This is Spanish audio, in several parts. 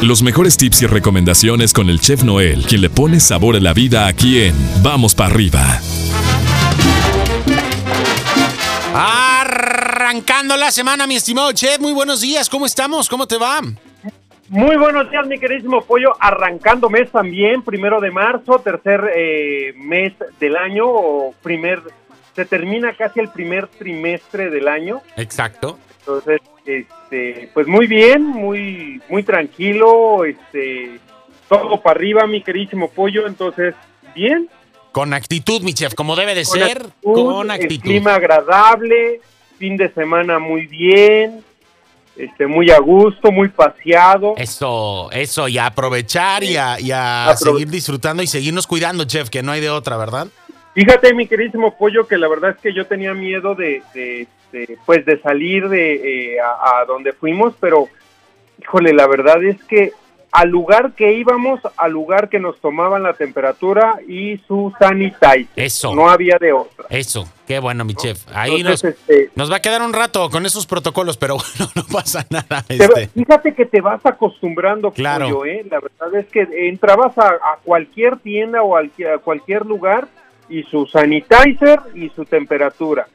Los mejores tips y recomendaciones con el chef Noel, quien le pone sabor a la vida aquí en Vamos para arriba. Arrancando la semana, mi estimado chef, muy buenos días, ¿cómo estamos? ¿Cómo te va? Muy buenos días, mi queridísimo pollo. Arrancando mes también, primero de marzo, tercer eh, mes del año, o primer, se termina casi el primer trimestre del año. Exacto. Entonces, este, pues muy bien, muy, muy tranquilo, este, todo para arriba, mi queridísimo pollo. Entonces, bien. Con actitud, mi chef, como debe de ser, con actitud. Clima agradable, fin de semana muy bien este, muy a gusto, muy paseado. Eso, eso, y a aprovechar y a, seguir disfrutando y seguirnos cuidando, chef, que no hay de otra, ¿verdad? Fíjate, mi queridísimo pollo, que la verdad es que yo tenía miedo de, pues, de salir de eh, a, a, donde fuimos, pero, híjole, la verdad es que al lugar que íbamos, al lugar que nos tomaban la temperatura y su sanitizer. Eso. No había de otra. Eso, qué bueno, mi chef. Ahí nos, este, nos va a quedar un rato con esos protocolos, pero bueno, no pasa nada. Este. Fíjate que te vas acostumbrando, claro. ¿eh? La verdad es que entrabas a, a cualquier tienda o a cualquier lugar y su sanitizer y su temperatura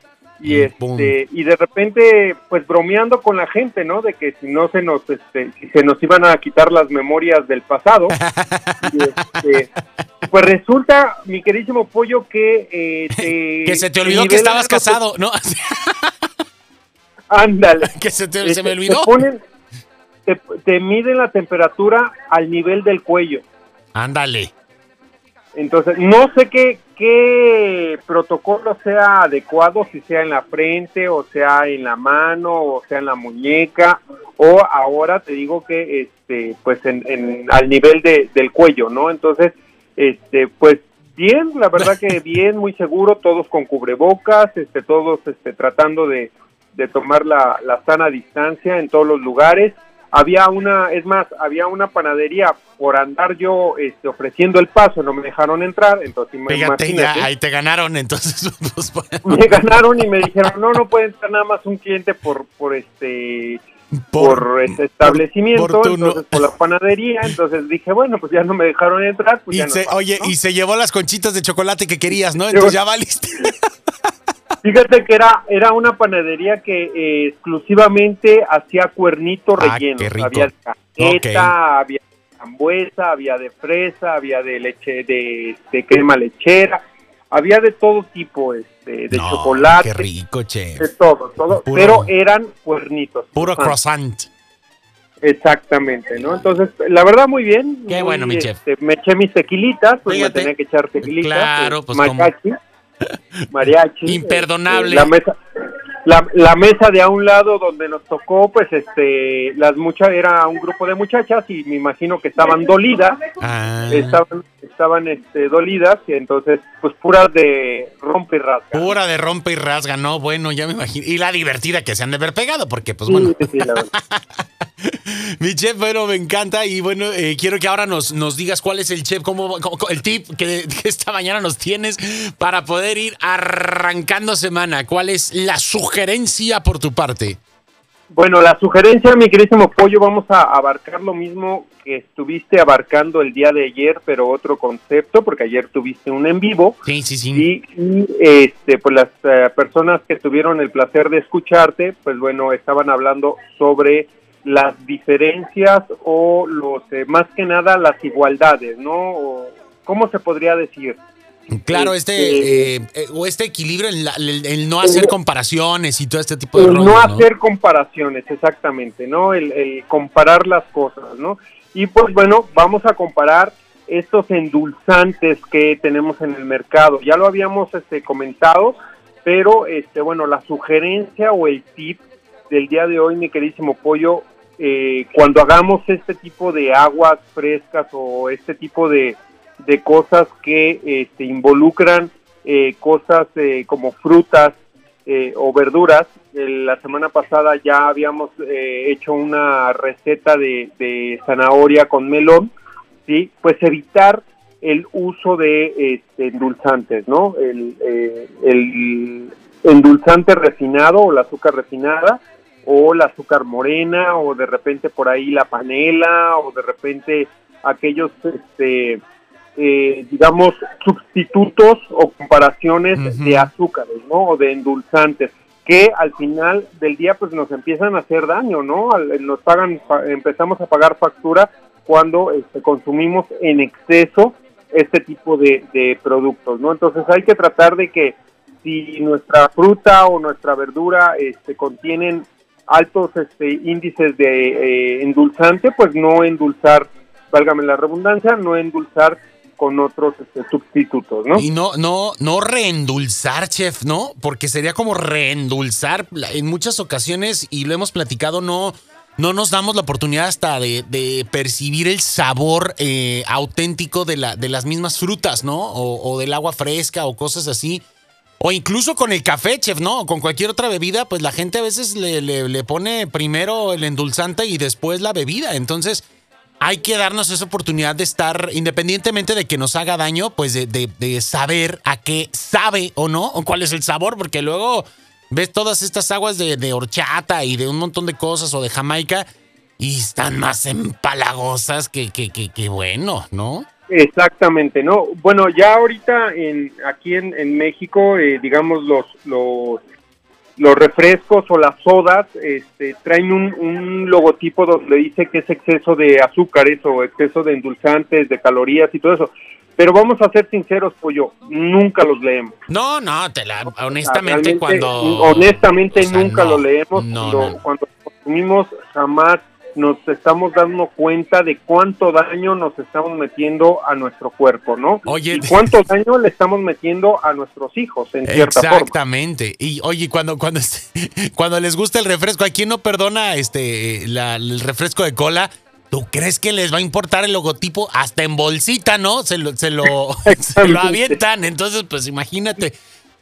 y este y de repente pues bromeando con la gente no de que si no se nos este si se nos iban a quitar las memorias del pasado. Este, pues resulta mi queridísimo pollo que eh, que se te olvidó que estabas casado no ándale. Que se, te, se me olvidó te, ponen, te, te miden la temperatura al nivel del cuello. Ándale. Entonces, no sé qué, qué protocolo sea adecuado, si sea en la frente, o sea en la mano, o sea en la muñeca, o ahora te digo que, este, pues en, en al nivel de, del cuello, ¿no? Entonces, este, pues bien, la verdad que bien, muy seguro, todos con cubrebocas, este, todos, este, tratando de, de tomar la, la sana distancia en todos los lugares había una, es más, había una panadería por andar yo este, ofreciendo el paso, no me dejaron entrar, entonces ya, ahí te ganaron, entonces pues, me ganaron y me dijeron, no, no puede entrar nada más un cliente por, por este por, este establecimiento, por, entonces por la panadería, entonces dije, bueno, pues ya no me dejaron entrar. Pues y ya se, no oye, y se llevó las conchitas de chocolate que querías, ¿no? Entonces ya valiste. Fíjate que era, era una panadería que eh, exclusivamente hacía cuernito Ah, relleno. qué rico. Había de cajeta, había de frambuesa, había de fresa, había de leche, de, de crema lechera, había de todo tipo, este, de No, chocolate, Qué rico, chef. de todo, todo, Puro- pero eran cuernitos. Puro croissant. Exactamente, ¿no? Entonces, la verdad, muy bien. Qué muy, bueno, mi chef. este, Me eché mis tequilitas, pues Fíjate. me tenía que echar tequilitas. Claro, eh, pues, mariachi. Mariachi. Imperdonable. este, la mesa. La, la mesa de a un lado donde nos tocó, pues, este, las muchas, era un grupo de muchachas y me imagino que estaban dolidas, Ah, estaban, estaban, este, dolidas y entonces, pues, puras de rompe y rasga. pura de rompe y rasga, no, bueno, ya me imagino. Y la divertida que se han de haber pegado, porque pues bueno. Sí, sí, la verdad. Mi chef, bueno, me encanta y bueno, eh, quiero que ahora nos, nos digas cuál es el chef, cómo, cómo- el tip que, que esta mañana nos tienes para poder ir arrancando semana. ¿Cuál es la sugerencia por tu parte? Bueno, la sugerencia, mi queridísimo pollo, vamos a abarcar lo mismo que estuviste abarcando el día de ayer, pero otro concepto, porque ayer tuviste un en vivo. Sí, sí, sí. Y, y, este, pues las eh, personas que tuvieron el placer de escucharte, pues bueno, estaban hablando sobre las diferencias o los, eh, más que nada, las igualdades, ¿no? O, ¿Cómo se podría decir? Claro, este, Este- eh, eh, o este equilibrio en la- el, el no hacer comparaciones y todo este tipo de El rollo, no hacer comparaciones, exactamente, ¿no? El, el comparar las cosas, ¿no? Y pues bueno, vamos a comparar estos endulzantes que tenemos en el mercado. Ya lo habíamos este, comentado, pero este, bueno, la sugerencia o el tip del día de hoy, mi queridísimo pollo, eh, cuando hagamos este tipo de aguas frescas o este tipo de, de cosas que este, involucran eh, cosas eh, como frutas eh, o verduras, eh, la semana pasada ya habíamos eh, hecho una receta de, de zanahoria con melón, ¿sí? Pues evitar el uso de este, endulzantes, ¿no? El, eh, el endulzante refinado o la azúcar refinada, o la azúcar morena o de repente por ahí la panela o de repente aquellos este eh, digamos sustitutos o comparaciones de azúcares no o de endulzantes que al final del día pues nos empiezan a hacer daño no nos pagan empezamos a pagar factura cuando este, consumimos en exceso este tipo de, de productos no entonces hay que tratar de que si nuestra fruta o nuestra verdura este, contienen altos este, índices de eh, endulzante, pues no endulzar, válgame la redundancia, no endulzar con otros este, sustitutos, ¿no? Y no, no, no reendulzar, chef, ¿no? Porque sería como reendulzar en muchas ocasiones, y lo hemos platicado, no, no nos damos la oportunidad hasta de, percibir el sabor eh, auténtico de, la, de las mismas frutas, ¿no? O, del agua fresca o cosas así. O incluso con el café, chef, ¿no? O con cualquier otra bebida, pues la gente a veces le, le, pone primero el endulzante y después la bebida. Entonces, hay que darnos esa oportunidad de estar, independientemente de que nos haga daño, pues de, de, saber a qué sabe o no, o cuál es el sabor, porque luego ves todas estas aguas de, de horchata y de un montón de cosas o de Jamaica y están más empalagosas que, que, que, que bueno, ¿no? Exactamente, ¿no? Bueno, ya ahorita en, aquí en, en México, eh, digamos, los, los, los refrescos o las sodas este, traen un, un logotipo donde dice que es exceso de azúcares o exceso de endulzantes, de calorías y todo eso. Pero vamos a ser sinceros, pollo, nunca los leemos. No, no, te la, honestamente cuando... Honestamente nunca lo leemos. No, cuando consumimos jamás nos estamos dando cuenta de cuánto daño nos estamos metiendo a nuestro cuerpo, ¿no? Oye, y cuánto daño le estamos metiendo a nuestros hijos, en cierta forma. Exactamente. Y oye, cuando, cuando, cuando les gusta el refresco, ¿a quién no perdona este el refresco de cola? ¿Tú crees que les va a importar el logotipo hasta en bolsita, no? Se lo, se lo, se lo avientan. Entonces, pues imagínate.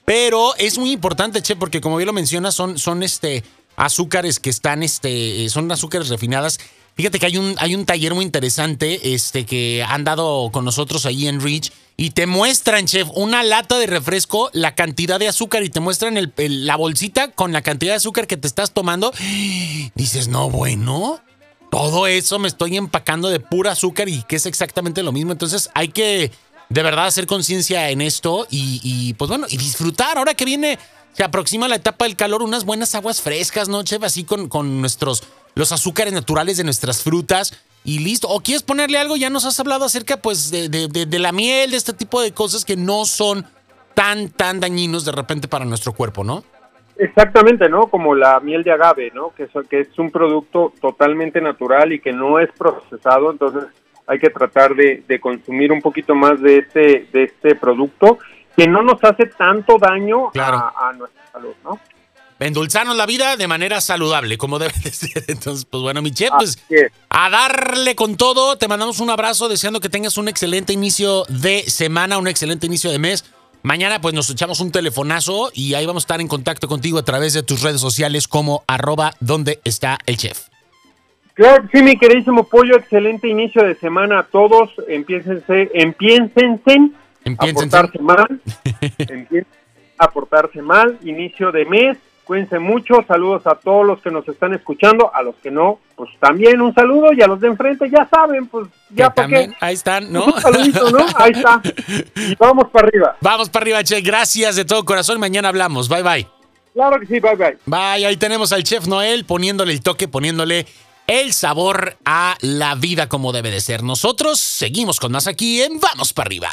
Pero es muy importante, Che, porque como bien lo mencionas, son, son este azúcares que están, este, son azúcares refinadas. Fíjate que hay un, hay un taller muy interesante este, que han dado con nosotros ahí en Rich y te muestran, chef, una lata de refresco, la cantidad de azúcar y te muestran el, la bolsita con la cantidad de azúcar que te estás tomando. Dices, no, bueno, todo eso me estoy empacando de pura azúcar y que es exactamente lo mismo. Entonces hay que de verdad hacer conciencia en esto y, pues bueno, y disfrutar. Ahora que viene se aproxima la etapa del calor, unas buenas aguas frescas, ¿no, chef? Así con, con nuestros, los azúcares naturales de nuestras frutas y listo. ¿O quieres ponerle algo? Ya nos has hablado acerca, pues, de, de, la miel, de este tipo de cosas que no son tan, tan dañinos de repente para nuestro cuerpo, ¿no? Exactamente, ¿no? Como la miel de agave, ¿no? Que es, que es un producto totalmente natural y que no es procesado, entonces hay que tratar de, de consumir un poquito más de este, de este producto que no nos hace tanto daño a, nuestra salud, ¿no? Endulzarnos la vida de manera saludable, como debe de ser. Entonces, pues bueno, mi chef, pues a darle con todo. Te mandamos un abrazo, deseando que tengas un excelente inicio de semana, un excelente inicio de mes. Mañana, pues nos echamos un telefonazo y ahí vamos a estar en contacto contigo a través de tus redes sociales como arroba donde está el chef. Claro, sí, mi queridísimo pollo, excelente inicio de semana a todos. Empiénsense, empiénsense a portarse mal, a portarse mal, inicio de mes, cuídense mucho, saludos a todos los que nos están escuchando, a los que no, pues también un saludo y a los de enfrente ya saben, pues ya para qué. Ahí están, ¿no? Un saludito, ¿no? Ahí está. Y vamos para arriba. Vamos para arriba, Che. Gracias de todo corazón. Mañana hablamos. Bye, bye. Claro que sí, bye, bye. Bye, ahí tenemos al chef Noel poniéndole el toque, poniéndole el sabor a la vida como debe de ser. Nosotros seguimos con más aquí en Vamos para arriba.